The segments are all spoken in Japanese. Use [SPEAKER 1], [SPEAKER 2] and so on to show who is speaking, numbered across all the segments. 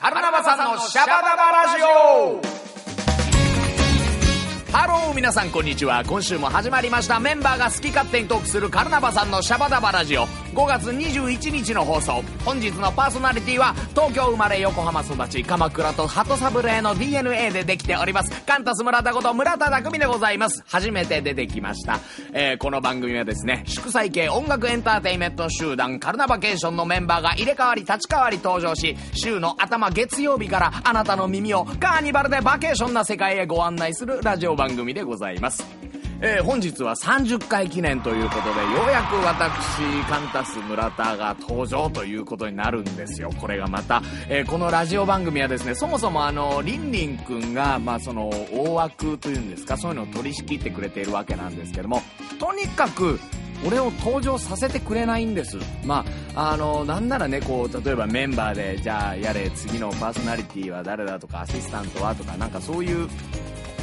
[SPEAKER 1] カルナバさんのシャバダバラジオ。ハロー皆さんこんにちは。今週も始まりました。メンバーが好き勝手にトークするカルナバさんのシャバダバラジオ。5月21日の放送。本日のパーソナリティは東京生まれ横浜育ち鎌倉と鳩サブレーの DNA でできております。カンタス村田こと村田匠でございます。初めて出てきました、えーこの番組はですね祝祭系音楽エンターテイメント集団カルナバケーションのメンバーが入れ替わり立ち替わり登場し週の頭月曜日からあなたの耳をカーニバルでバケーションな世界へご案内するラジオ番組でございます。えー本日は30回記念ということで、ようやく私、カンタス村田が登場ということになるんですよ。これがまた、えーこのラジオ番組はですね、そもそもあの、リンリンくんが、まあその、大枠というんですか、そういうのを取り仕切ってくれているわけなんですけども、とにかく、俺を登場させてくれないんです。まあ、あの、なんならね、こう、例えばメンバーで、じゃあ、やれ、次のパーソナリティは誰だとか、アシスタントはとか、なんかそういう、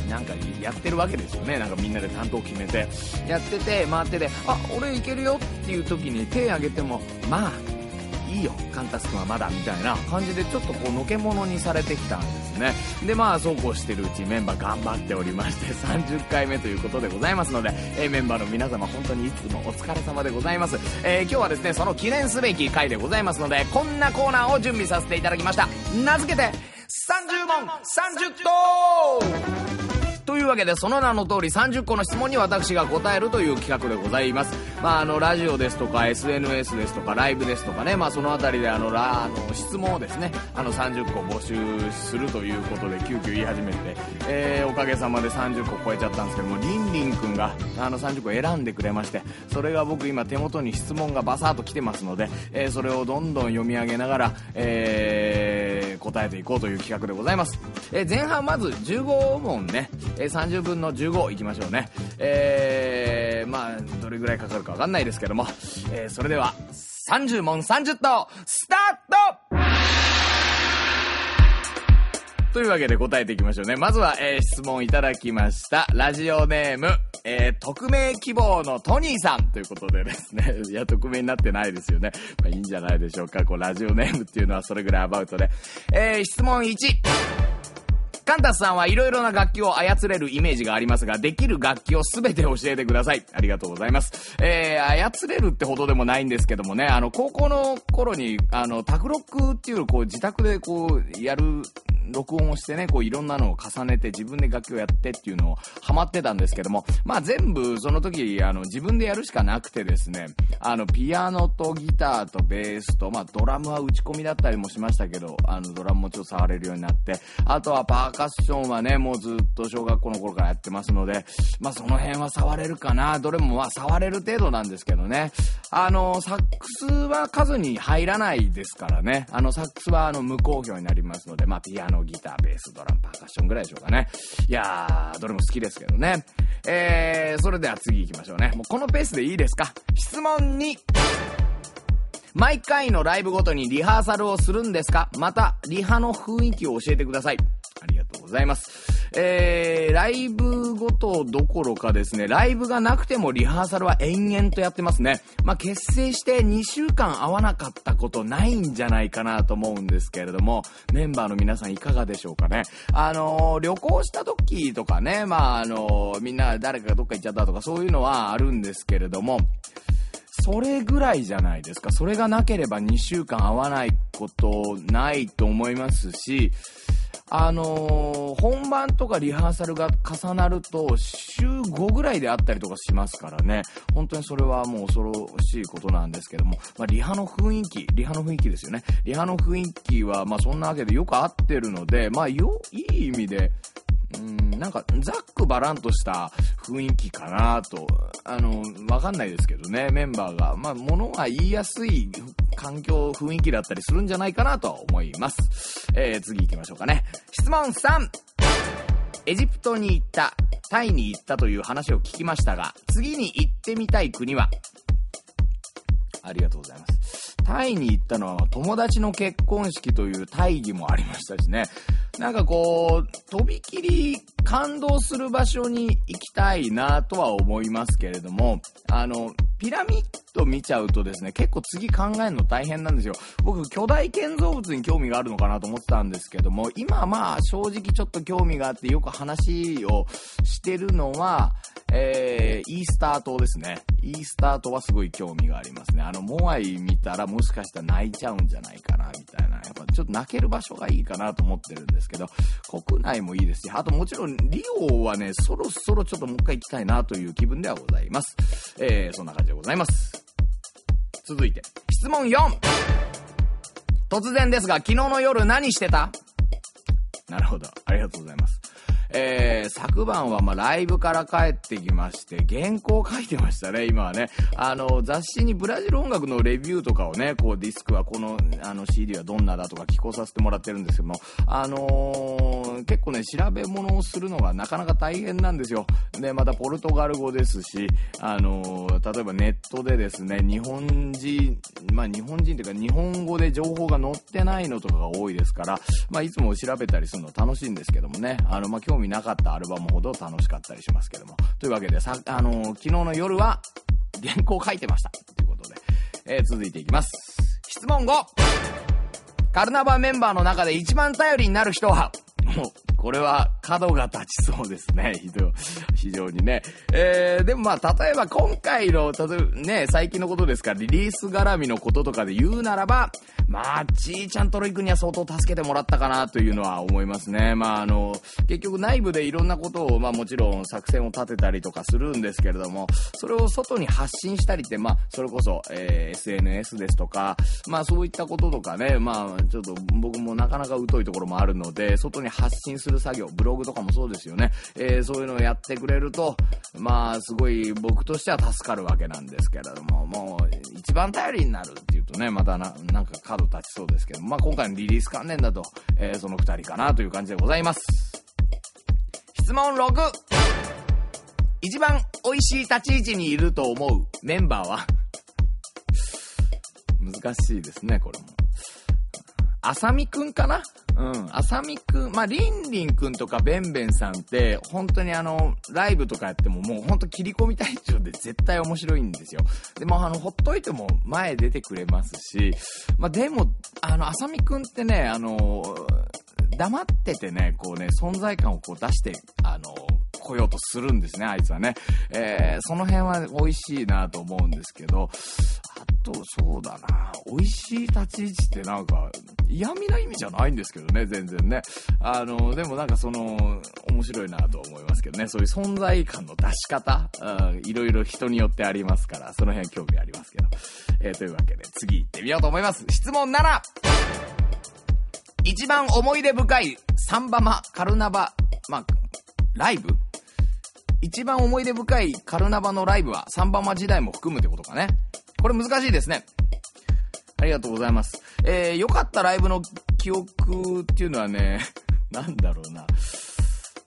[SPEAKER 1] なんかやってるわけですよね。なんかみんなで担当決めて。やってて、回ってて、あ、俺いけるよっていう時に手挙げても、まあ、いいよ、カンタス君はまだ、みたいな感じでちょっとこう、のけものにされてきたんですね。で、まあ、そうこうしてるうちメンバー頑張っておりまして、30回目ということでございますので、えメンバーの皆様本当にいつもお疲れ様でございます。えー今日はですね、その記念すべき回でございますので、こんなコーナーを準備させていただきました。名付けて、30問30答というわけでその名の通り30個の質問に私が答えるという企画でございます。まああのラジオですとか SNS ですとかライブですとかね。まあそのあたりであのラあの質問をですねあの30個募集するということで急遽言い始めて、えーおかげさまで30個超えちゃったんですけどもりんりんくんがあの30個選んでくれましてそれが僕今手元に質問がバサーっと来てますので、えーそれをどんどん読み上げながら、えー答えていこうという企画でございます、えー前半まず15問ね、え30分の15いきましょうねえーまあどれぐらいかかるかわかんないですけども、えーそれでは30問30答スタートというわけで答えていきましょうね。まずは、えー質問いただきました。ラジオネーム、えー匿名希望のトニーさんということでですね。いや、匿名になってないですよね。まあいいんじゃないでしょうか。こう、ラジオネームっていうのはそれぐらいアバウトで。えー質問1。カンタスさんはいろいろな楽器を操れるイメージがありますが、できる楽器をすべて教えてください。ありがとうございます。えー、操れるってほどでもないんですけどもね、あの、高校の頃に、あの、タクロックっていう、こう、自宅でこう、やる、録音をしてね、こういろんなのを重ねて自分で楽器をやってっていうのをハマってたんですけども、まあ全部その時、あの自分でやるしかなくてですね、あのピアノとギターとベースと、まあドラムは打ち込みだったりもしましたけど、あのドラムもちょっと触れるようになって、あとはパーカッションはね、もうずっと小学校の頃からやってますので、まあその辺は触れるかな、どれもまあ触れる程度なんですけどね、あの、サックスは数に入らないですからね、あのサックスはあの無効票になりますので、まあピアノ、のギター、ベース、ドラム、パーカッションぐらいでしょうかね。いやー、どれも好きですけどね。えー、それでは次行きましょうね。もうこのペースでいいですか？質問2。毎回のライブごとにリハーサルをするんですか？また、リハの雰囲気を教えてください。ありがとうございます。えー、ライブごとどころかですね、ライブがなくてもリハーサルは延々とやってますね。まあ、結成して2週間会わなかったことないんじゃないかなと思うんですけれども、メンバーの皆さんいかがでしょうかね。あのー旅行した時とかね、まあ、あのーみんな誰かがどっか行っちゃったとかそういうのはあるんですけれども、それぐらいじゃないですか。それがなければ2週間会わないことないと思いますし、あのー本番とかリハーサルが重なると、週5ぐらいであったりとかしますからね。本当にそれはもう恐ろしいことなんですけども、まあ、リハの雰囲気、リハの雰囲気ですよね。リハの雰囲気は、まあ、そんなわけでよく合ってるので、まあ、よ、いい意味で、うん、なんか、ざっくばらんとした雰囲気かなと、あの、わかんないですけどね、メンバーが。まあ、ものが言いやすい環境、雰囲気だったりするんじゃないかなとは思います。えー、次行きましょうかね。質問 3! エジプトに行った、タイに行ったという話を聞きましたが、次に行ってみたい国は？ありがとうございます。タイに行ったのは友達の結婚式という大義もありましたしね。なんかこう、とびきり感動する場所に行きたいなとは思いますけれども、あの、ピラミッド見ちゃうとですね、結構次考えるの大変なんですよ。僕、巨大建造物に興味があるのかなと思ってたんですけども、今まあ正直ちょっと興味があってよく話をしてるのは、えー、イースター島ですね。イースター島はすごい興味がありますね。あの、モアイ見たらもしかしたら泣いちゃうんじゃないかな、みたいな。やっぱちょっと泣ける場所がいいかなと思ってるんですけど、国内もいいですし、あともちろんリオはね、そろそろちょっともう一回行きたいなという気分ではございます。えー、そんな感じでございます。続いて、質問 4! 突然ですが、昨日の夜何してた？なるほど。ありがとうございます。えー、昨晩はまあライブから帰ってきまして、原稿書いてましたね、今はね。あの、雑誌にブラジル音楽のレビューとかをね、こうディスクはこのあの CD はどんなだとか聞こさせてもらってるんですけども、あの結構ね、調べ物をするのがなかなか大変なんですよ。で、またポルトガル語ですし、あの、例えばネットでですね、日本人、まあ日本人というか日本語で情報が載ってないのとかが多いですから、まあいつも調べたりするの楽しいんですけどもね、あの、まあ興味なかったアルバムほど楽しかったりしますけども。というわけで、さ、あの、昨日の夜は原稿書いてました。ということで、えー、続いていきます。質問 5! カルナバメンバーの中で一番頼りになる人は、これは角が立ちそうですね。ひどい非常にね。えー、でもまあ、例えば今回の、例えばね、最近のことですから、リリース絡みのこととかで言うならば、まあ、ちーちゃんとロイ君には相当助けてもらったかなというのは思いますね。まあ、あの、結局内部でいろんなことを、まあもちろん作戦を立てたりとかするんですけれども、それを外に発信したりって、まあ、それこそ、えー、SNS ですとか、まあそういったこととかね、まあ、ちょっと僕もなかなか疎いところもあるので、外に発信する作業、ブログとかもそうですよね。えー、そういうのをやってくれると、まあ、すごい僕としては助かるわけなんですけれども、もう、一番頼りになるっていうとね、またな、なんか角立ちそうですけど、まあ今回のリリース関連だと、えー、その二人かなという感じでございます。質問 6! 一番美味しい立ち位置にいると思うメンバーは？難しいですね、これも。あさみくんかな？うん。あさみくん、まあ、りんりんくんとかべんべんさんって、本当にあの、ライブとかやってももう本当切り込み隊長で絶対面白いんですよ。でもあの、ほっといても前出てくれますし、まあ、でも、あの、あさみくんってね、あの、黙っててね、こうね、存在感をこう出して、あの、来ようとするんですね、あいつはね。えー、その辺は美味しいなと思うんですけど、あと、そうだな、美味しい立ち位置ってなんか、嫌味な意味じゃないんですけどね、全然ね。あの、でもなんかその、面白いなと思いますけどね、そういう存在感の出し方、いろいろ人によってありますから、その辺興味ありますけど。えー、というわけで、次行ってみようと思います。質問 7! 一番思い出深いサンバマ、カルナバ、まあ、ライブ一番思い出深いカルナバのライブはサンバマ時代も含むってことかね。これ難しいですね。ありがとうございます。えー、良かったライブの記憶っていうのはね、なんだろうな。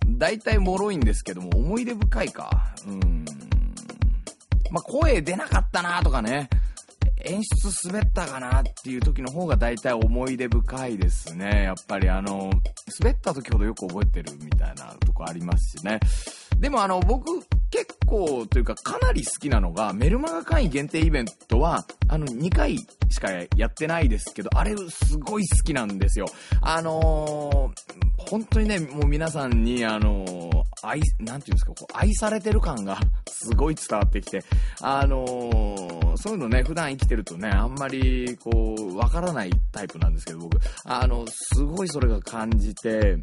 [SPEAKER 1] 大体脆いんですけども、思い出深いか。うん。まあ、声出なかったなとかね。演出滑ったかなっていう時の方が大体思い出深いですね。やっぱりあの、滑った時ほどよく覚えてるみたいなとこありますしね。でもあの、僕、構というかかなり好きなのが、メルマガ会員限定イベントは、あの、2回しかやってないですけど、あれすごい好きなんですよ。あのー、本当にね、もう皆さんに、あのー、愛、なんていうんですか、こう、愛されてる感が すごい伝わってきて、あのー、そういうのね、普段生きてるとね、あんまり、こう、わからないタイプなんですけど、僕、あの、すごいそれが感じて、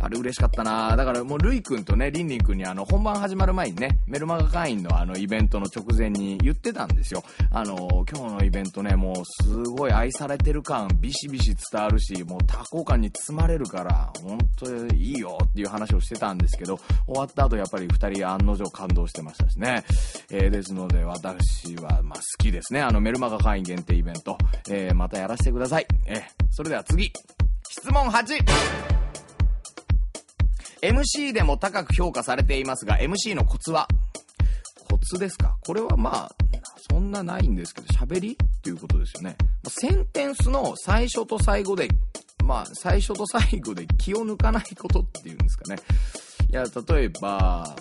[SPEAKER 1] あれ嬉しかったなだからもう、ルイ君とね、リンリン君にあの、本番始まる前にね、メルマガ会員のあの、イベントの直前に言ってたんですよ。あの、今日のイベントね、もう、すごい愛されてる感、ビシビシ伝わるし、もう多幸感に包まれるから、本当にいいよっていう話をしてたんですけど、終わった後やっぱり二人案の定感動してましたしね。えー、ですので、私は、まあ、好きですね。あの、メルマガ会員限定イベント。えー、またやらせてください。えー、それでは次。質問 8! MC でも高く評価されていますが、MC のコツは？コツですか？これはまあ、そんなないんですけど、喋りっていうことですよね。センテンスの最初と最後で、まあ、最初と最後で気を抜かないことっていうんですかね。いや、例えば、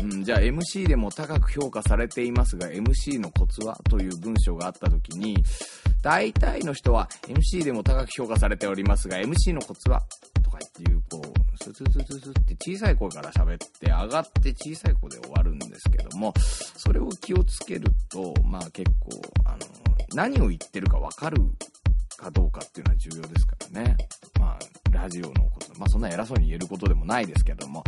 [SPEAKER 1] うん、じゃあ MC でも高く評価されていますが、MC のコツは？という文章があった時に、大体の人は MC でも高く評価されておりますが、MC のコツは？とか言っていう、こう、スススススって小さい声から喋って上がって小さい声で終わるんですけども、それを気をつけると、まあ結構、あの、何を言ってるかわかるかどうかっていうのは重要ですからね。まあ、ラジオのこと、まあそんな偉そうに言えることでもないですけども、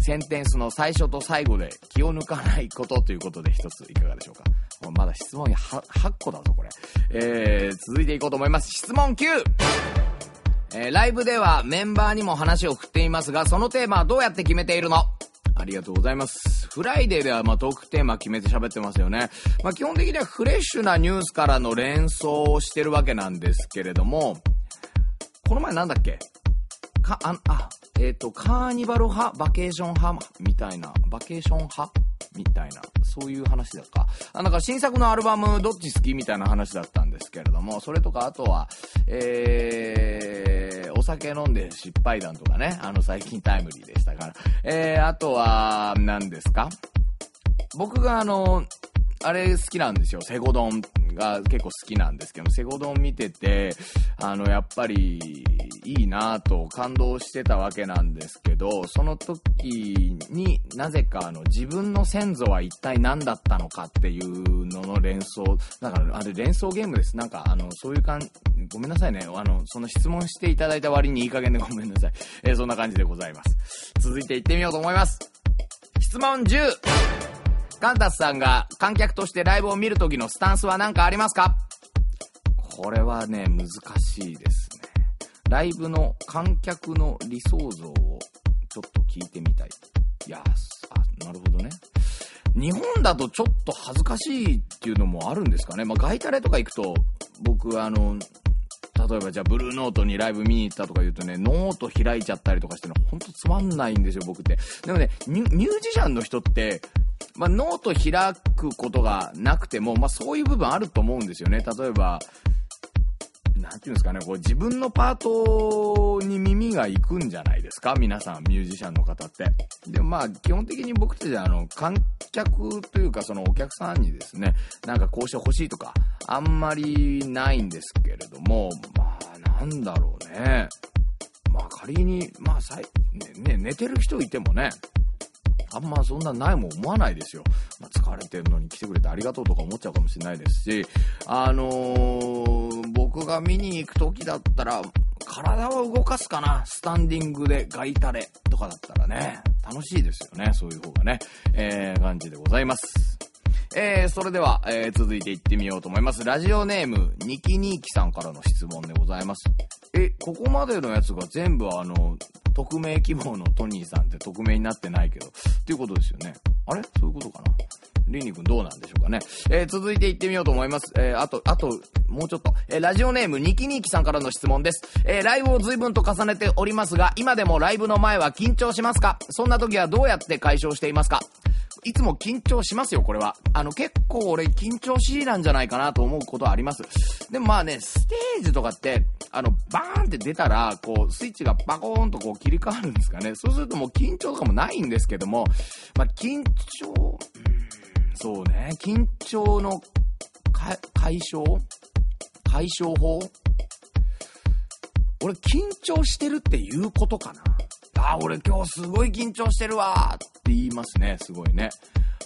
[SPEAKER 1] センテンスの最初と最後で気を抜かないことということで一ついかがでしょうか。まだ質問8個だぞ、これ。えー、続いていこうと思います。質問 9! えー、ライブではメンバーにも話を振っていますが、そのテーマはどうやって決めているの？ありがとうございます。フライデーではまあトークテーマ決めて喋ってますよね。まあ基本的にはフレッシュなニュースからの連想をしてるわけなんですけれども、この前なんだっけ？か、あ、あ、えっ、と、カーニバル派、バケーション派みたいな、バケーション派？みたいな、そういう話だか。あ、なんか新作のアルバムどっち好き？みたいな話だったんですけれども、それとか、あとは、えー、お酒飲んで失敗談とかね、あの最近タイムリーでしたから。えー、あとは、何ですか？僕があの、あれ好きなんですよ。セゴドンが結構好きなんですけど、セゴドン見てて、あの、やっぱり、いいなぁと感動してたわけなんですけど、その時になぜかあの、自分の先祖は一体何だったのかっていうのの連想、だからあれ連想ゲームです。なんかあの、そういう感じ、ごめんなさいね。あの、その質問していただいた割にいい加減で ごめんなさい。えーそんな感じでございます。続いて行ってみようと思います。質問 10! カンタスさんが観客としてライブを見るときのスタンスは何かありますか？これはね、難しいですね。ライブの観客の理想像をちょっと聞いてみたい。いや、あ、なるほどね。日本だとちょっと恥ずかしいっていうのもあるんですかね。まあ、ガイタレとか行くと、僕あの、例えばじゃあブルーノートにライブ見に行ったとか言うとね、ノート開いちゃったりとかしてね、ほんとつまんないんですよ、僕って。でもね、ミュージシャンの人って、まあ、ノート開くことがなくても、まあ、そういう部分あると思うんですよね。例えば、なんていうんですかね、こう自分のパートに耳が行くんじゃないですか？皆さん、ミュージシャンの方って。でもまあ、基本的に僕たちはあの、観客というかそのお客さんにですね、なんかこうしてほしいとか、あんまりないんですけれども、まあ、なんだろうね。まあ仮に、まあさい、ね、寝てる人いてもね、あんまそんなないもん思わないですよ。まあ、疲れてるのに来てくれてありがとうとか思っちゃうかもしれないですし、あのー、僕が見に行く時だったら、体を動かすかなスタンディングでガイタレとかだったらね、楽しいですよね。そういう方がね。えー、感じでございます。えー、それでは、えー、続いていってみようと思います。ラジオネーム、ニキニーキさんからの質問でございます。え、ここまでのやつが全部あの、匿名希望のトニーさんって匿名になってないけど、っていうことですよね。あれ？そういうことかな？リンリ君どうなんでしょうかね。えー、続いて行ってみようと思います。えー、あと、あと、もうちょっと。えー、ラジオネーム、ニキニーキさんからの質問です。えー、ライブを随分と重ねておりますが、今でもライブの前は緊張しますか？そんな時はどうやって解消していますか？いつも緊張しますよ、これは。あの、結構俺緊張しいなんじゃないかなと思うことはあります。でもまあね、ステージとかって、あの、バーンって出たら、こう、スイッチがバコーンとこう切り替わるんですかね。そうするともう緊張とかもないんですけども、まあ緊張、そうね、緊張のか解消？解消法？俺緊張してるっていうことかなあ、俺今日すごい緊張してるわっって言いますね、すごいね。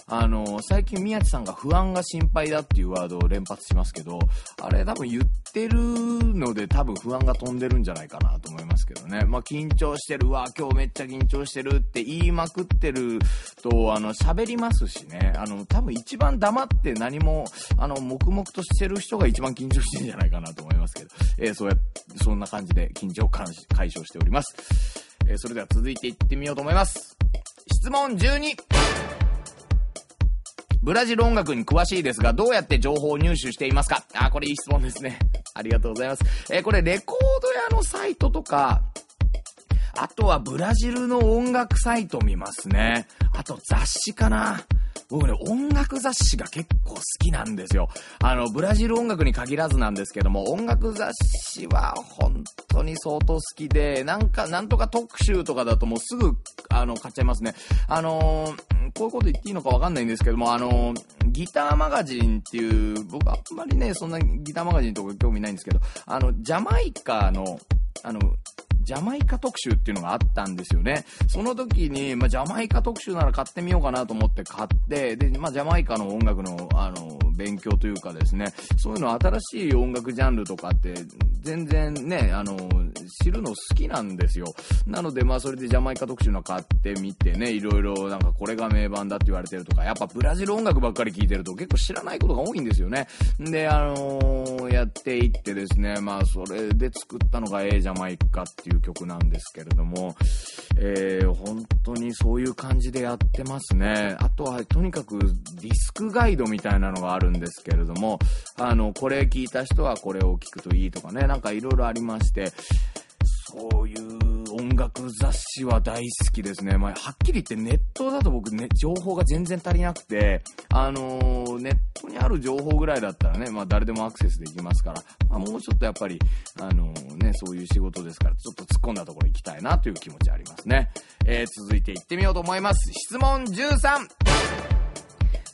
[SPEAKER 1] あの、最近宮地さんが不安が心配だっていうワードを連発しますけど、あれ多分言ってるので多分不安が飛んでるんじゃないかなと思いますけどね。まあ緊張してるわ、今日めっちゃ緊張してるって言いまくってると、あの、喋りますしね。あの、多分一番黙って何も、あの、黙々としてる人が一番緊張してるんじゃないかなと思いますけど、えーそうや、そんな感じで緊張を解解消しております。えーそれでは続いていってみようと思います。質問12。ブラジル音楽に詳しいですが、どうやって情報を入手していますか？あ、これいい質問ですね。ありがとうございます。えーこれレコード屋のサイトとか、あとはブラジルの音楽サイト見ますね。あと雑誌かな。僕ね、音楽雑誌が結構好きなんですよ。あの、ブラジル音楽に限らずなんですけども、音楽雑誌は本当に相当好きで、なんか、なんとか特集とかだともうすぐ、あの、買っちゃいますね。あのーこういうこと言っていいのかわかんないんですけども、あの、ギターマガジンっていう、僕あんまりね、そんなギターマガジンとか興味ないんですけど、あの、ジャマイカの、あの、ジャマイカ特集っていうのがあったんですよね。その時に、まあ、ジャマイカ特集なら買ってみようかなと思って買って、で、まあ、ジャマイカの音楽の、あの、勉強というかですね、そういうの新しい音楽ジャンルとかって、全然ね、あの、知るの好きなんですよ。なので、まあ、それでジャマイカ特集の買ってみてね、いろいろなんかこれが名盤だって言われてるとか、やっぱブラジル音楽ばっかり聴いてると結構知らないことが多いんですよね。で、あのー、やっていってですね、まあ、それで作ったのが A ジャマイカっていういう曲なんですけれども、えー、本当にそういう感じでやってますね。あとは、とにかくディスクガイドみたいなのがあるんですけれども、あの、これ聞いた人はこれを聞くといいとかね、なんかいろいろありまして、楽雑誌は大好きですね。まあ、はっきり言ってネットだと僕ね、情報が全然足りなくて、あのー、ネットにある情報ぐらいだったらね、まあ誰でもアクセスできますから、まあもうちょっとやっぱり、あのー、ね、そういう仕事ですから、ちょっと突っ込んだところ行きたいなという気持ちありますね。えー、続いて行ってみようと思います。質問 13!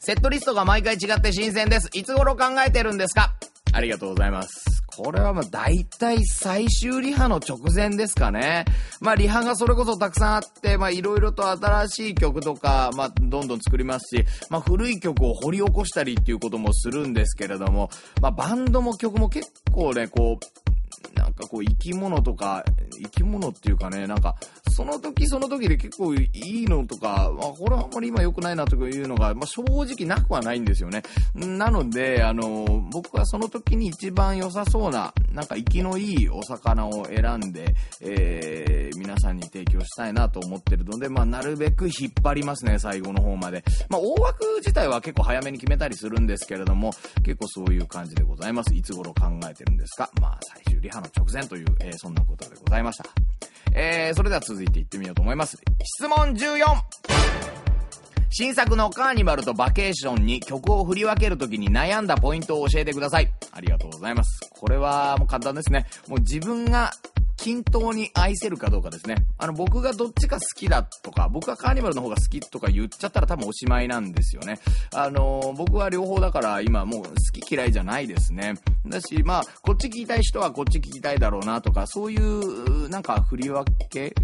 [SPEAKER 1] セットリストが毎回違って新鮮です。いつ頃考えてるんですか？ありがとうございます。これはまあ大体最終リハの直前ですかね。まあリハがそれこそたくさんあって、まあいろいろと新しい曲とか、まあどんどん作りますし、まあ古い曲を掘り起こしたりっていうこともするんですけれども、まあバンドも曲も結構ね、こう、なんかこう生き物とか、生き物っていうかね、なんか、その時その時で結構いいのとか、まあ、これはあんまり今良くないなとかいうのが、まあ、正直なくはないんですよね。なので、あの、僕はその時に一番良さそうな、なんか生きのいいお魚を選んで、えー、皆さんに提供したいなと思ってるので、まあ、なるべく引っ張りますね、最後の方まで。まあ、大枠自体は結構早めに決めたりするんですけれども、結構そういう感じでございます。いつ頃考えてるんですか？まあ、最終リハの直前という、えー、そんなことでございました。えー、それでは続いていってみようと思います。質問 14! 新作のカーニバルとバケーションに曲を振り分けるときに悩んだポイントを教えてください。ありがとうございます。これはもう簡単ですね。もう自分が均等に愛せるかどうかですね。あの、僕がどっちか好きだとか、僕はカーニバルの方が好きとか言っちゃったら多分おしまいなんですよね。あの、僕は両方だから今もう好き嫌いじゃないですね。だし、まあ、こっち聞きたい人はこっち聞きたいだろうなとか、そういう、なんか振り分け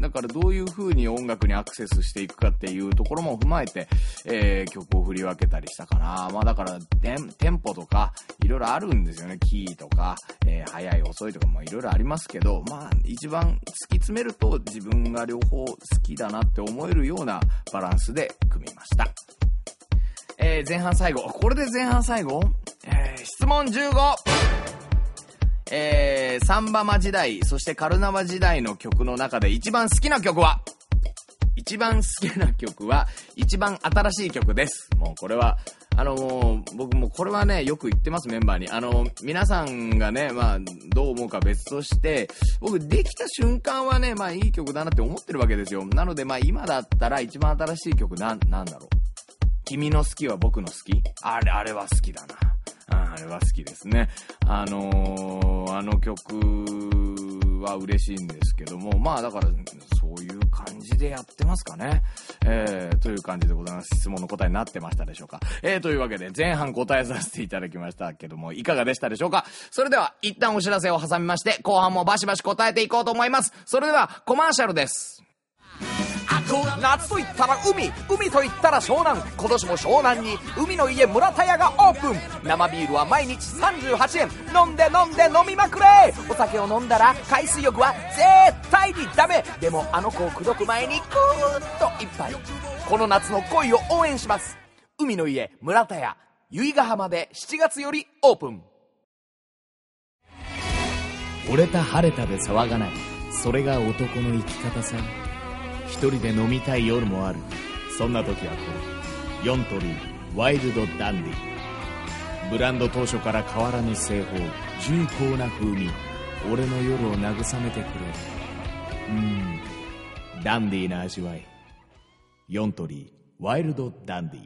[SPEAKER 1] だからどういう風に音楽にアクセスしていくかっていうところも踏まえて、えー、曲を振り分けたりしたかな。まあだからテン、ポとか、いろいろあるんですよね。キーとか、えー、速い遅いとかもいろいろありますけど、まあ一番突き詰めると自分が両方好きだなって思えるようなバランスで組みました。えー、前半最後。これで前半最後？えー、質問 15! えー、サンバマ時代、そしてカルナバ時代の曲の中で一番好きな曲は？一番好きな曲は、一番新しい曲です。もうこれは、あのー、僕もこれはね、よく言ってます、メンバーに。あのー、皆さんがね、まあ、どう思うか別として、僕、できた瞬間はね、まあ、いい曲だなって思ってるわけですよ。なので、まあ、今だったら一番新しい曲な、なんだろう。君の好きは僕の好き？あれ、あれは好きだな。あれは好きですね。あのー、あの曲は嬉しいんですけども、まあだから、そういう感じでやってますかね。えー、という感じでございます。質問の答えになってましたでしょうか。えー、というわけで前半答えさせていただきましたけども、いかがでしたでしょうかそれでは、一旦お知らせを挟みまして、後半もバシバシ答えていこうと思います。それでは、コマーシャルです。夏と言ったら海。海と言ったら湘南。今年も湘南に。海の家村田屋がオープン。生ビールは毎日38円。飲んで飲んで飲みまくれ。お酒を飲んだら海水浴は絶対にダメ。でもあの子を口説く前にクーッと一杯。この夏の恋を応援します。海の家村田屋。由比ヶ浜で7月よりオープン。
[SPEAKER 2] 折れた晴れたで騒がない。それが男の生き方さ。一人で飲みたい夜もある。そんな時はこれ。4トリーワイルドダンディ。ブランド当初から変わらぬ製法。重厚な風味。俺の夜を慰めてくれ。うん。ダンディーな味わい。4トリーワイルドダンディ。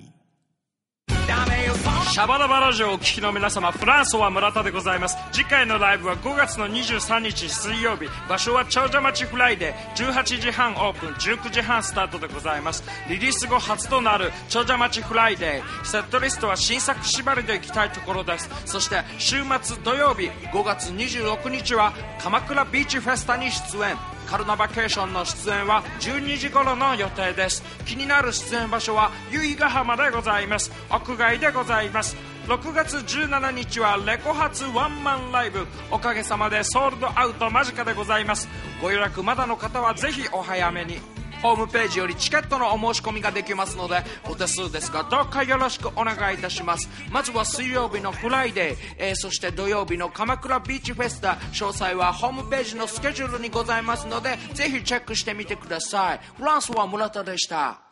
[SPEAKER 2] ダメ
[SPEAKER 3] シャバダバラジオをお聞きの皆様カンタス村田でございます。次回のライブは5月の23日水曜日。場所は長者町フライデー。18時半オープン。19時半スタートでございます。リリース後初となる長者町フライデー。セットリストは新作縛りで行きたいところです。そして週末土曜日5月26日は鎌倉ビーチフェスタに出演。カルナバケーションの出演は12時頃の予定です。気になる出演場所は由比ヶ浜でございます。屋外でございます。6月17日はレコ発ワンマンライブ。おかげさまでソールドアウト間近でございます。ご予約まだの方はぜひお早めに。ホームページよりチケットのお申し込みができますのでお手数ですがどうかよろしくお願いいたします。まずは水曜日のフライデー、えーそして土曜日の鎌倉ビーチフェスタ詳細はホームページのスケジュールにございますのでぜひチェックしてみてください。カンタス村田でした。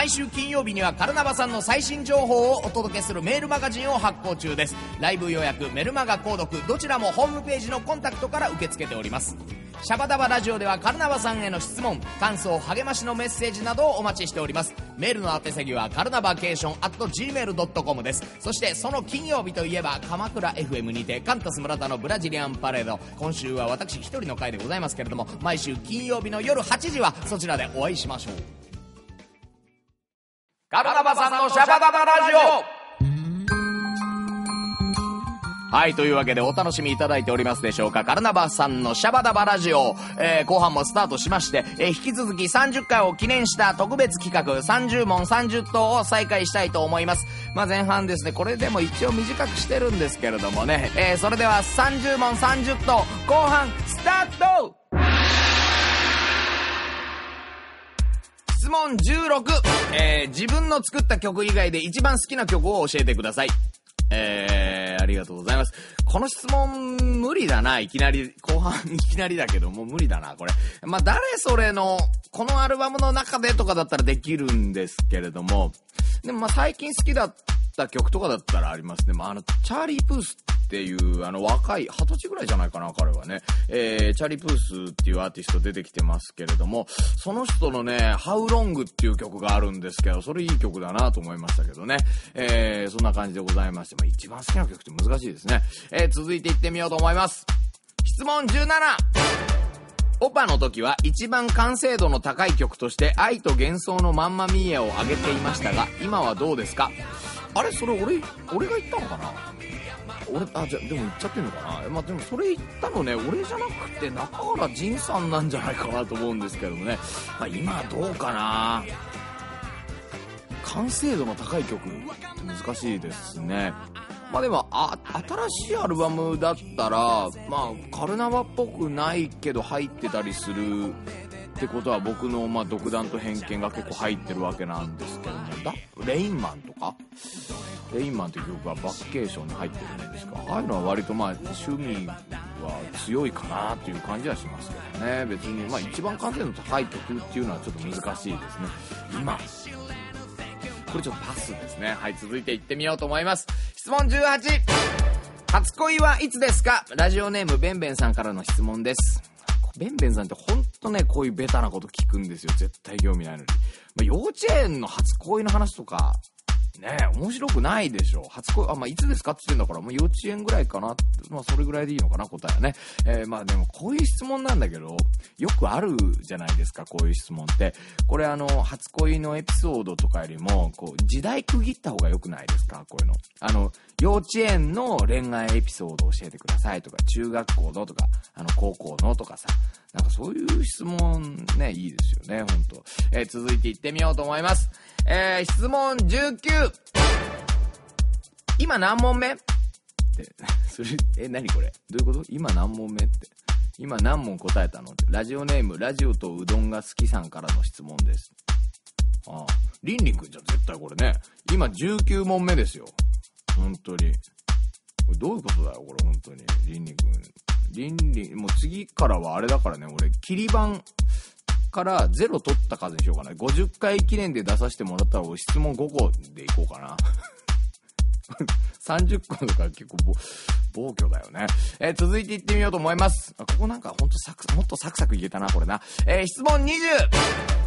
[SPEAKER 1] 毎週金曜日にはカルナバさんの最新情報をお届けするメールマガジンを発行中です。ライブ予約メルマガ購読どちらもホームページのコンタクトから受け付けております。シャバダバラジオではカルナバさんへの質問感想励ましのメッセージなどをお待ちしております。メールの宛先はカルナバケーション at gmail.com です。そしてその金曜日といえば鎌倉 FM にてカンタス村田のブラジリアンパレード。今週は私一人の回でございますけれども毎週金曜日の夜8時はそちらでお会いしましょう。カルナバさんのシャバダバラジオはい、というわけでお楽しみいただいておりますでしょうか。カルナバさんのシャバダバラジオ、えー後半もスタートしまして、えー引き続き30回を記念した特別企画、30問30答を再開したいと思います。まあ、前半ですね、これでも一応短くしてるんですけれどもね、えーそれでは30問30答、後半スタート問16、えー自分の作った曲以外で一番好きな曲を教えてください。えー、ありがとうございます。この質問、無理だな。いきなり、後半 いきなりだけど、もう無理だな、これ。まあ、誰それの、このアルバムの中でとかだったらできるんですけれども、でもまあ、最近好きだった曲とかだったらありますね。まあ、あの、チャーリー・プースっていう、あの、若い、二十歳ぐらいじゃないかな、彼はね。えー、チャリ・プースっていうアーティスト出てきてますけれども、その人のね、How Long っていう曲があるんですけど、それいい曲だなと思いましたけどね。えー、そんな感じでございまして、まあ、一番好きな曲って難しいですね。えー、続いていってみようと思います。質問17。オパの時は一番完成度の高い曲として愛と幻想のまんまみえを挙げていましたが、今はどうですか？あれそれ俺、俺が言ったのかな？俺、あ、じゃ、でも言っちゃってんのかな？まあ、でもそれ言ったのね、俺じゃなくて中原仁さんなんじゃないかなと思うんですけどもね。まあ、今どうかな？完成度の高い曲難しいですね。まあでも、あ、新しいアルバムだったら、まあ、カルナバっぽくないけど入ってたりするってことは僕の、まあ、独断と偏見が結構入ってるわけなんですけども、だレインマンとか？レインマンっていう曲はバッケーションに入ってるんですか？ああいうのは割とまあ趣味は強いかなっていう感じはしますけどね。別にまあ一番完成度の高い曲っていうのはちょっと難しいですね。今。これちょっとパスですね。はい続いていってみようと思います。質問18初恋はいつですか？ラジオネームベンベンさんからの質問です。ベンベンさんってほんとねこういうベタなこと聞くんですよ。絶対興味ないのに、まあ、幼稚園の初恋の話とかね、面白くないでしょ。初恋、あ、まあ、いつですかって言ってんだから、もう幼稚園ぐらいかな、まあ、それぐらいでいいのかな、答えはね。えーまあ、でも、こういう質問なんだけど、よくあるじゃないですか、こういう質問って。これ、あの、初恋のエピソードとかよりも、こう、時代区切った方が良くないですか、こういうの。あの、幼稚園の恋愛エピソードを教えてくださいとか、中学校のとか、あの、高校のとかさ、なんかそういう質問ね、いいですよね、本当えー続いていってみようと思います。えー質問19。今何問目？って、それ、え、何これ？どういうこと？今何問目って。今何問答えたの？って。ラジオネーム、ラジオとうどんが好きさんからの質問です。ああ、リンリンくんじゃん、絶対これね。今19問目ですよ。本当に。これどういうことだよ、これ、本当に。リンリンくん。リンリン、もう次からはあれだからね、俺、切り板からゼロ取った数にしようかな。50回記念で出させてもらったら、質問5個でいこうかな。30個とか結構暴挙だよね。えー続いていってみようと思います。ここなんかほんとサク、もっとサクサクいけたな、これな。えー質問 20!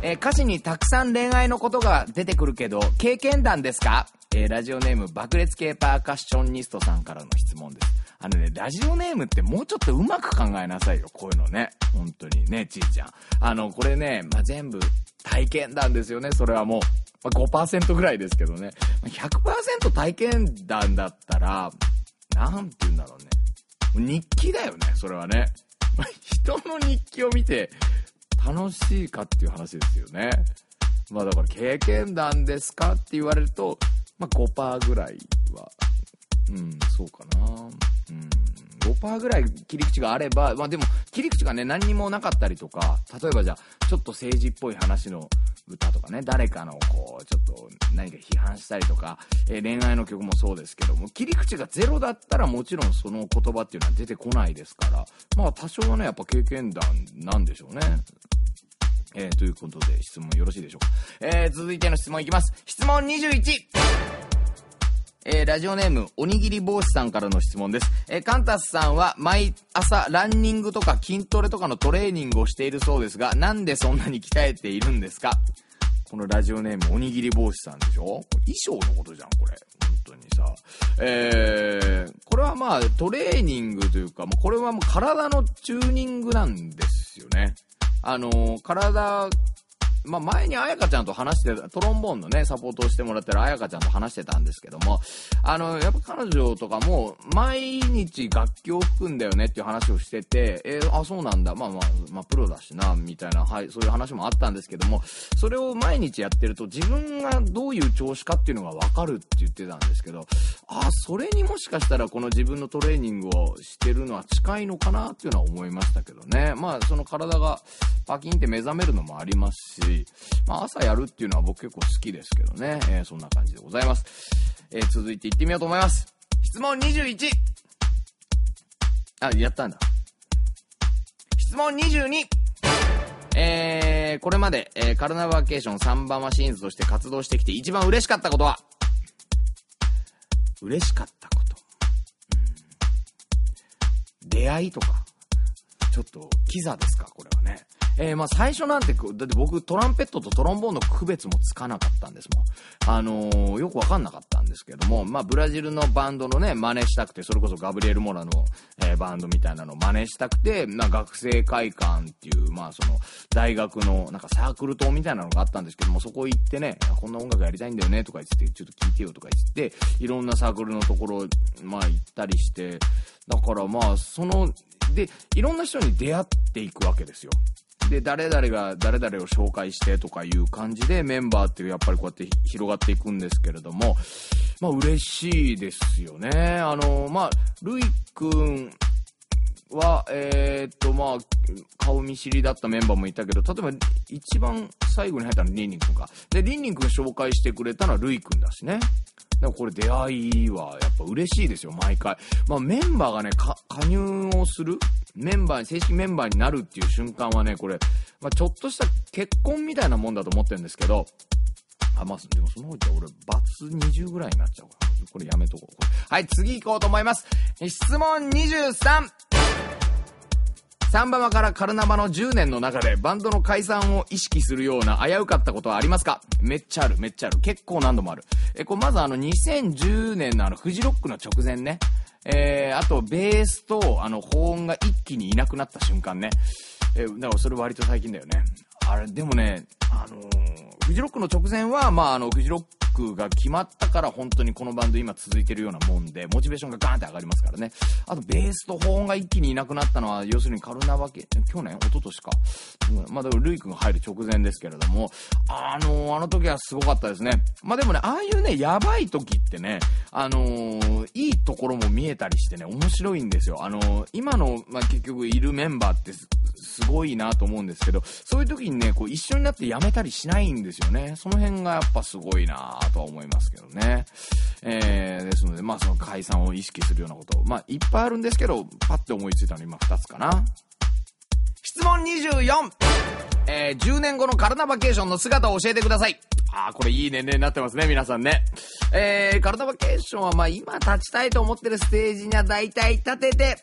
[SPEAKER 1] えー歌詞にたくさん恋愛のことが出てくるけど、経験談ですか？えーラジオネーム爆裂系パーカッションニストさんからの質問です。あのね、ラジオネームってもうちょっとうまく考えなさいよ、こういうのね。本当にね、ちいちゃん。あの、これね、まあ、全部体験談ですよね、それはもう。まあ、5%ぐらいですけどね。100%体験談だったら、なんて言うんだろうね。日記だよね、それはね。ま人の日記を見て楽しいかっていう話ですよね。まあだから経験談ですかって言われると、まあ5%ぐらいは、うん、そうかな。うん。5%ぐらい切り口があれば、まあでも切り口がね何にもなかったりとか、例えばじゃあちょっと政治っぽい話の歌とかね、誰かのこう、ちょっと何か批判したりとか、えー恋愛の曲もそうですけども、切り口がゼロだったらもちろんその言葉っていうのは出てこないですから、まあ多少はね、やっぱ経験談なんでしょうね。えーということで質問よろしいでしょうか？えー続いての質問いきます。質問 21! えーラジオネーム、おにぎり帽子さんからの質問です。えーカンタスさんは毎朝ランニングとか筋トレとかのトレーニングをしているそうですが、なんでそんなに鍛えているんですか？このラジオネーム、おにぎり帽子さんでしょ？衣装のことじゃん、これ。本当にさ。えー、これはまあトレーニングというか、もうこれはもう体のチューニングなんですよね。あのー体、まあ、前に彩香ちゃんと話してた、トロンボーンのね、サポートをしてもらってる彩香ちゃんと話してたんですけども、あの、やっぱ彼女とかも、毎日楽器を吹くんだよねっていう話をしてて、えーあ、そうなんだ、まあまあ、まあ、プロだしな、みたいな、はい、そういう話もあったんですけども、それを毎日やってると、自分がどういう調子かっていうのがわかるって言ってたんですけど、あ、それにもしかしたらこの自分のトレーニングをしてるのは近いのかなっていうのは思いましたけどね。まあ、その体がパキンって目覚めるのもありますし、まあ、朝やるっていうのは僕結構好きですけどね。えーそんな感じでございます。えー続いていってみようと思います。質問 21! あ、やったんだ。質問 22! えー、これまで、えーカルナバケーションサンバマシーンズとして活動してきて一番嬉しかったことは？嬉しかったこと。うん出会いとか、ちょっと、キザですか、これはね。えー、まあ最初なんて、だって僕トランペットとトロンボーンの区別もつかなかったんですもん。あのーよくわかんなかったんですけども、まあブラジルのバンドのね、真似したくて、それこそガブリエル・モラの、えーバンドみたいなのを真似したくて、まあ学生会館っていう、まあその、大学のなんかサークル棟みたいなのがあったんですけども、そこ行ってね、こんな音楽やりたいんだよねとか言って、ちょっと聞いてよとか言って、いろんなサークルのところ、まあ行ったりして、だからまあ、その、で、いろんな人に出会っていくわけですよ。で、誰々が誰々を紹介してとかいう感じでメンバーっていうやっぱりこうやって広がっていくんですけれども、まあ嬉しいですよね。あの、まあ、ルイくんは、えーっと、まあ、顔見知りだったメンバーもいたけど、例えば一番最後に入ったのはリンリンくんか。で、リンリンくん紹介してくれたのはルイくんだしね。だからこれ出会いはやっぱ嬉しいですよ、毎回。まあメンバーがね、加入をするメンバーに、正式メンバーになるっていう瞬間はね、これ、まあちょっとした結婚みたいなもんだと思ってるんですけど、あ、まあ、でもその方じゃ俺、バツ20ぐらいになっちゃうから。これやめとこう。これはい、次行こうと思います。質問 23! サンバマからカルナバの10年の中でバンドの解散を意識するような危うかったことはありますか？めっちゃある、めっちゃある。結構何度もある。え、これまずあの2010年のあのフジロックの直前ね。えー、あとベースとあの保温が一気にいなくなった瞬間ね。えーだからそれ割と最近だよね。あれ、でもね、あのーフジロックの直前は、まあ、あの、フジロックが決まったから本当にこのバンド今続いてるようなもんで、モチベーションがガーンって上がりますからね。あと、ベースと保音が一気にいなくなったのは、要するにカルナバケ、去年？一昨年か。まあ、だからルイ君が入る直前ですけれども、あのーあの時はすごかったですね。まあ、でもね、ああいうね、やばい時ってね、あのーいいところも見えたりしてね、面白いんですよ。あのー今の、まあ、結局いるメンバーってすすごいなと思うんですけど、そういう時にね、こう一緒になって辞めたりしないんですよね。その辺がやっぱすごいなとは思いますけどね。えー、ですので、まあその解散を意識するようなこと、まあいっぱいあるんですけど、パッて思いついたの今2つかな。質問 24! えー、10年後のカルナバケーションの姿を教えてください。ああ、これいい年齢になってますね、皆さんね。えー、カルタバケーションは、まあ今立ちたいと思ってるステージには大体立てて、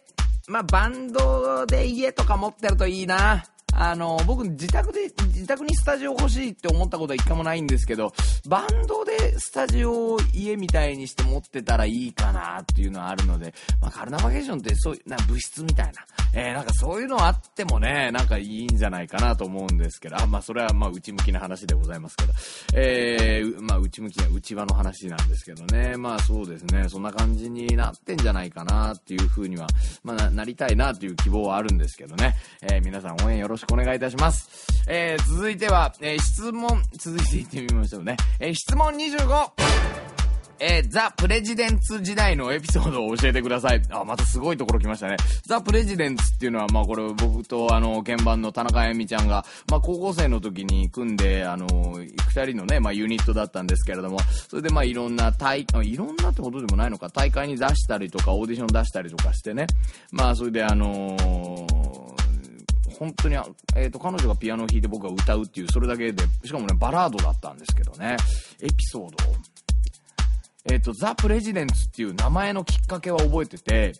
[SPEAKER 1] まあバンドで家とか持ってるといいな。あの、僕自宅で、自宅にスタジオ欲しいって思ったことは一回もないんですけど、バンドでスタジオを家みたいにして持ってたらいいかなっていうのはあるので、まあカルナバケーションってそういう、な物質みたいな、えー、なんかそういうのあってもね、なんかいいんじゃないかなと思うんですけど、あ、まあそれはまあ内向きな話でございますけど、えー、まあ内向きな内輪の話なんですけどね、まあそうですね、そんな感じになってんじゃないかなっていうふうには、まあなりたいなという希望はあるんですけどね、えー、皆さん応援よろしくしくお願いいたします。えー、続いては、えー、質問、続いていってみましょうね。えー、質問 25! えー、ザ・プレジデンツ時代のエピソードを教えてください。あ、またすごいところ来ましたね。ザ・プレジデンツっていうのは、まあこれ僕とあの、鍵盤の田中恵美ちゃんが、まあ高校生の時に組んで、あの、二人のね、まあユニットだったんですけれども、それでまあいろんな大、いろんなってことでもないのか、大会に出したりとか、オーディション出したりとかしてね、まあそれであのー本当に、えっ、ー、と、彼女がピアノを弾いて僕が歌うっていう、それだけで、しかもね、バラードだったんですけどね、エピソードえっ、ー、と、ザ・プレジデンツっていう名前のきっかけは覚えてて、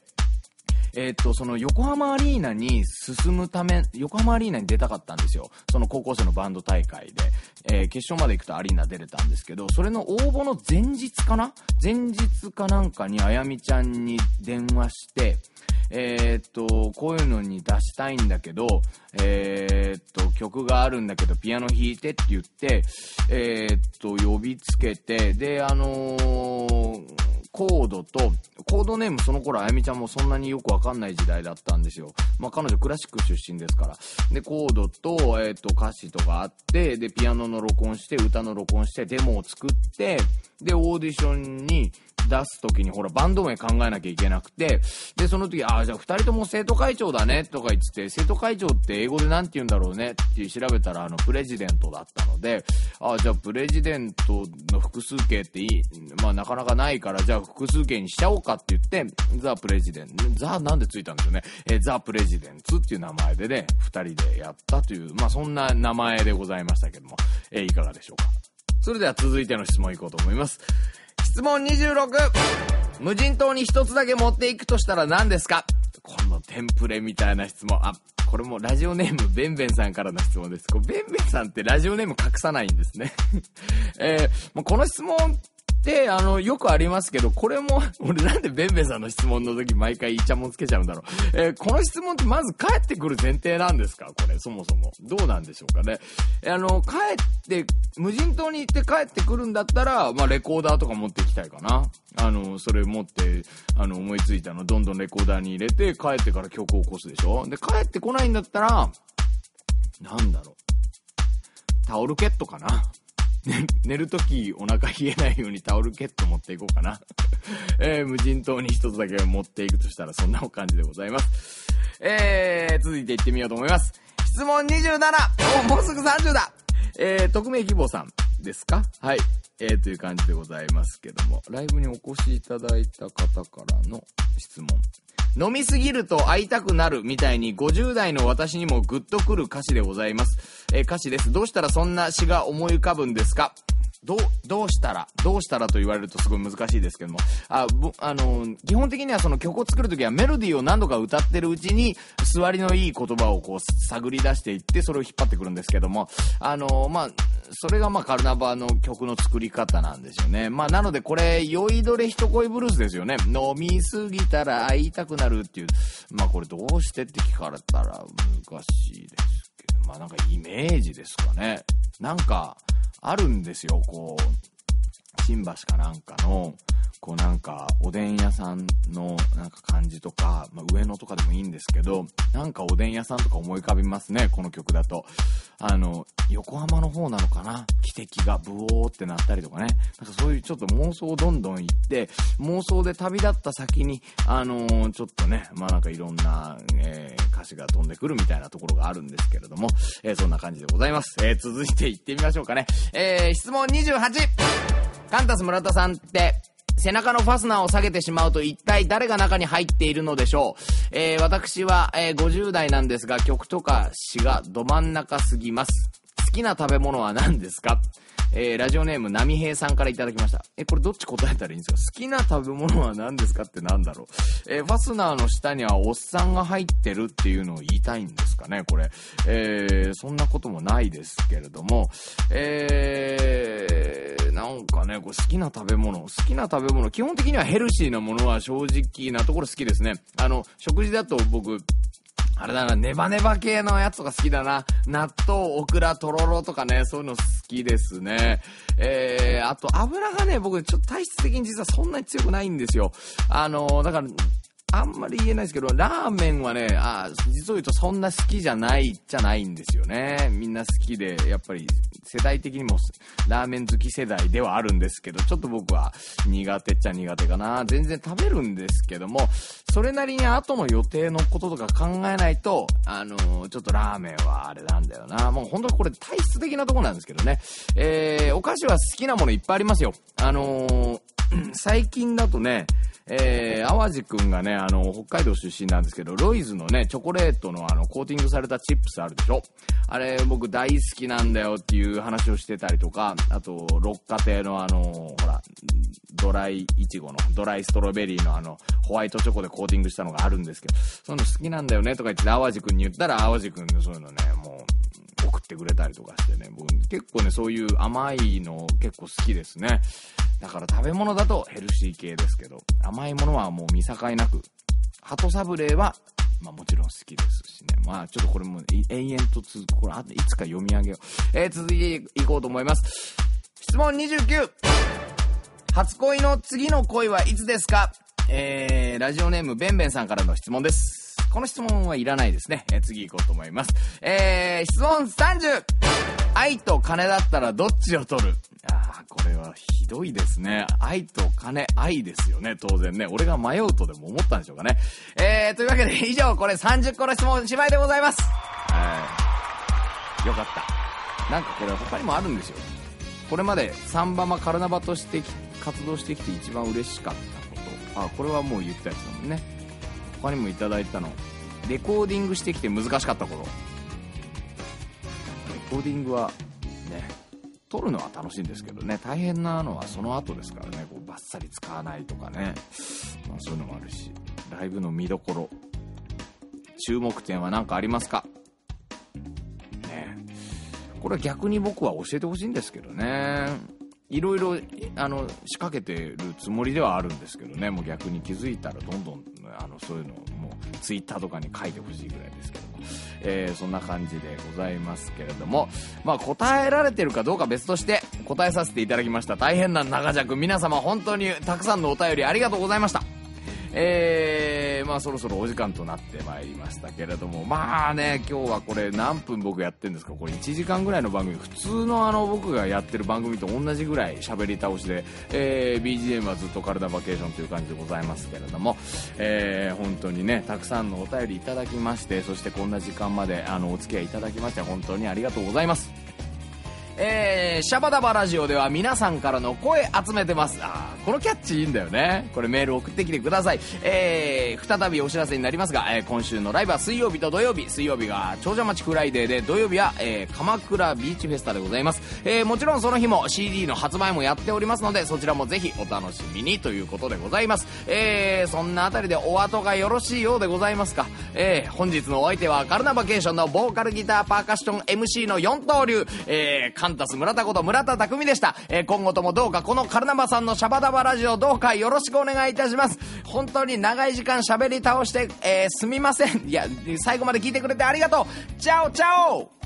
[SPEAKER 1] えっ、と、その横浜アリーナに進むため、横浜アリーナに出たかったんですよ。その高校生のバンド大会で。えー、決勝まで行くとアリーナ出れたんですけど、それの応募の前日かな？前日かなんかにあやみちゃんに電話して、えー、っと、こういうのに出したいんだけど、えー、っと、曲があるんだけど、ピアノ弾いてって言って、えー、っと、呼びつけて、で、あのー、コードと、コードネームその頃あやみちゃんもそんなによくわかんない時代だったんですよ。まあ彼女クラシック出身ですから。で、コードと、えっ、と、歌詞とかあって、で、ピアノの録音して、歌の録音して、デモを作って、で、オーディションに出す時にほらバンド名考えなきゃいけなくて、で、その時、ああ、じゃあ二人とも生徒会長だねとか言ってて、生徒会長って英語で何て言うんだろうねって調べたら、あの、プレジデントだったので、ああ、じゃあプレジデントの複数形っていい、まあなかなかないから、じゃあ複数形にしちゃおうかって言って、ザ・プレジデント、ザなんでついたんでしょうね。え、ザ・プレジデンツっていう名前でね、二人でやったという、まあそんな名前でございましたけども、え、いかがでしょうか。それでは続いての質問いこうと思います。質問 26! 無人島に一つだけ持っていくとしたら何ですか？このテンプレみたいな質問。あ、これもラジオネームベンベンさんからの質問です。これベンベンさんってラジオネーム隠さないんですね。えー、もうこの質問で、あの、よくありますけど、これも、俺なんでベンベンさんの質問の時毎回イチャモンつけちゃうんだろう。えー、この質問ってまず帰ってくる前提なんですか？これ、そもそも。どうなんでしょうかね？あの、帰って、無人島に行って帰ってくるんだったら、まあ、レコーダーとか持っていきたいかな。あの、それ持って、あの、思いついたの、どんどんレコーダーに入れて、帰ってから曲を起こすでしょ？で、帰ってこないんだったら、なんだろう。タオルケットかな。ね寝るときお腹冷えないようにタオルケット持っていこうかな。えー、無人島に一つだけ持っていくとしたらそんな感じでございます。えー、続いていってみようと思います。質問 27! お、もうすぐ30だえー、匿名希望さんですか？はい。えー、という感じでございますけども、ライブにお越しいただいた方からの質問。飲みすぎると会いたくなるみたいに50代の私にもグッとくる歌詞でございます。えー、歌詞です。どうしたらそんな詩が思い浮かぶんですか？どう、どうしたら、どうしたらと言われるとすごい難しいですけども、あ、ぼ、あの、基本的にはその曲を作るときはメロディーを何度か歌ってるうちに、座りのいい言葉をこう探り出していって、それを引っ張ってくるんですけども、あの、まあ、それがまあカルナバの曲の作り方なんですよね。まあなのでこれ、酔いどれ一恋ブルースですよね。飲みすぎたら会いたくなるっていう。まあこれどうしてって聞かれたら難しいです、まあなんかイメージですかね。なんか、あるんですよ、こう、新橋かなんかの、こうなんか、おでん屋さんのなんか感じとか、まあ、上野とかでもいいんですけど、なんかおでん屋さんとか思い浮かびますね、この曲だと。あの、横浜の方なのかな汽笛がブオーってなったりとかね。なんかそういうちょっと妄想をどんどん行って、妄想で旅立った先に、あのー、ちょっとね、まあなんかいろんな、えー、歌詞が飛んでくるみたいなところがあるんですけれども、えー、そんな感じでございます。え続いて行ってみましょうかね。え質問 28! カンタス村田さんって、背中のファスナーを下げてしまうと一体誰が中に入っているのでしょう。えー、私は、えー、50代なんですが曲とか詩がど真ん中すぎます。好きな食べ物は何ですか？えー、ラジオネーム、波平さんからいただきました。え、これどっち答えたらいいんですか？好きな食べ物は何ですかってなんだろう？えー、ファスナーの下にはおっさんが入ってるっていうのを言いたいんですかね、これ。えー、そんなこともないですけれども、えー、なんかね、これ好きな食べ物、好きな食べ物、基本的にはヘルシーなものは正直なところ好きですね。あの、食事だと僕、あれだな、ネバネバ系のやつとか好きだな。納豆、オクラ、とろろとかね、そういうの好きですね。えー、あと油がね、僕ちょっと体質的に実はそんなに強くないんですよ。あのーだから、あんまり言えないですけど、ラーメンはね、あ実を言うとそんな好きじゃないじゃないんですよね。みんな好きで、やっぱり世代的にもラーメン好き世代ではあるんですけど、ちょっと僕は苦手っちゃ苦手かな。全然食べるんですけども、それなりに後の予定のこととか考えないと、あのー、ちょっとラーメンはあれなんだよな。もう本当にこれ体質的なとこなんですけどね。えー、お菓子は好きなものいっぱいありますよ。あのー、最近だとね、えー、淡路くんがね、あの、北海道出身なんですけど、ロイズのね、チョコレートのあの、コーティングされたチップスあるでしょ？あれ、僕大好きなんだよっていう話をしてたりとか、あと、六花亭のあの、ほら、ドライイチゴの、ドライストロベリーのあの、ホワイトチョコでコーティングしたのがあるんですけど、そういうの好きなんだよねとか言って淡路くんに言ったら、淡路くんのそういうのね、もう、送ってくれたりとかしてね、僕結構ね、そういう甘いの結構好きですね。だから食べ物だとヘルシー系ですけど、甘いものはもう見境なく、鳩サブレーは、まあもちろん好きですしね。まあちょっとこれも延々と続く、これいつか読み上げよう。えー、続いていこうと思います。質問 29! 初恋の次の恋はいつですか？えー、ラジオネームベンベンさんからの質問です。この質問はいらないですね。えー、次行こうと思います。えー、質問 30! 愛と金だったらどっちを取る？ああ、これはひどいですね。愛と金、愛ですよね、当然ね。俺が迷うとでも思ったんでしょうかね。えー、というわけで以上、これ30個の質問、芝居でございます。はい。よかった。なんかこれ他にもあるんですよ。これまでサンバマカルナバとして活動してきて一番嬉しかったこと。あ、これはもう言ったやつだもんね。他にもいただいたの。レコーディングしてきて難しかったこと。レコーディングはね、撮るのは楽しいんですけどね、大変なのはその後ですからね、こうバッサリ使わないとかね、まあ、そういうのもあるし、ライブの見どころ、注目点は何かありますか？ね。これは逆に僕は教えてほしいんですけどね。いろいろあの仕掛けてるつもりではあるんですけどね。もう逆に気づいたらどんどんあのそういうのをもうツイッターとかに書いてほしいぐらいですけども、えー、そんな感じでございますけれども、まあ、答えられてるかどうか別として答えさせていただきました。大変な長尺。皆様本当にたくさんのお便りありがとうございました。えー、まあそろそろお時間となってまいりましたけれども、まあね、今日はこれ何分僕やってるんですか？これ1時間ぐらいの番組、普通のあの僕がやってる番組と同じぐらい喋り倒しで、えー、BGM はずっとカルナバケーションという感じでございますけれども、えー、本当にね、たくさんのお便りいただきまして、そしてこんな時間まであのお付き合いいただきまして本当にありがとうございます。えー、シャバダバラジオでは皆さんからの声集めてます。あこのキャッチいいんだよね。これメール送ってきてください。えー、再びお知らせになりますが、えー、今週のライブは水曜日と土曜日。水曜日が長者町フライデーで、土曜日は、えー、鎌倉ビーチフェスタでございます。えー、もちろんその日も CD の発売もやっておりますので、そちらもぜひお楽しみにということでございます。えー、そんなあたりでお後がよろしいようでございますか。えー、本日のお相手はカルナバケーションのボーカルギターパーカッション MC の4刀流、えー、ンタス村田こと村田匠でした。えー、今後ともどうかこのカルナバさんのシャバダバラジオどうかよろしくお願いいたします。本当に長い時間喋り倒して、えー、すみません。いや、最後まで聞いてくれてありがとう。チャオチャオ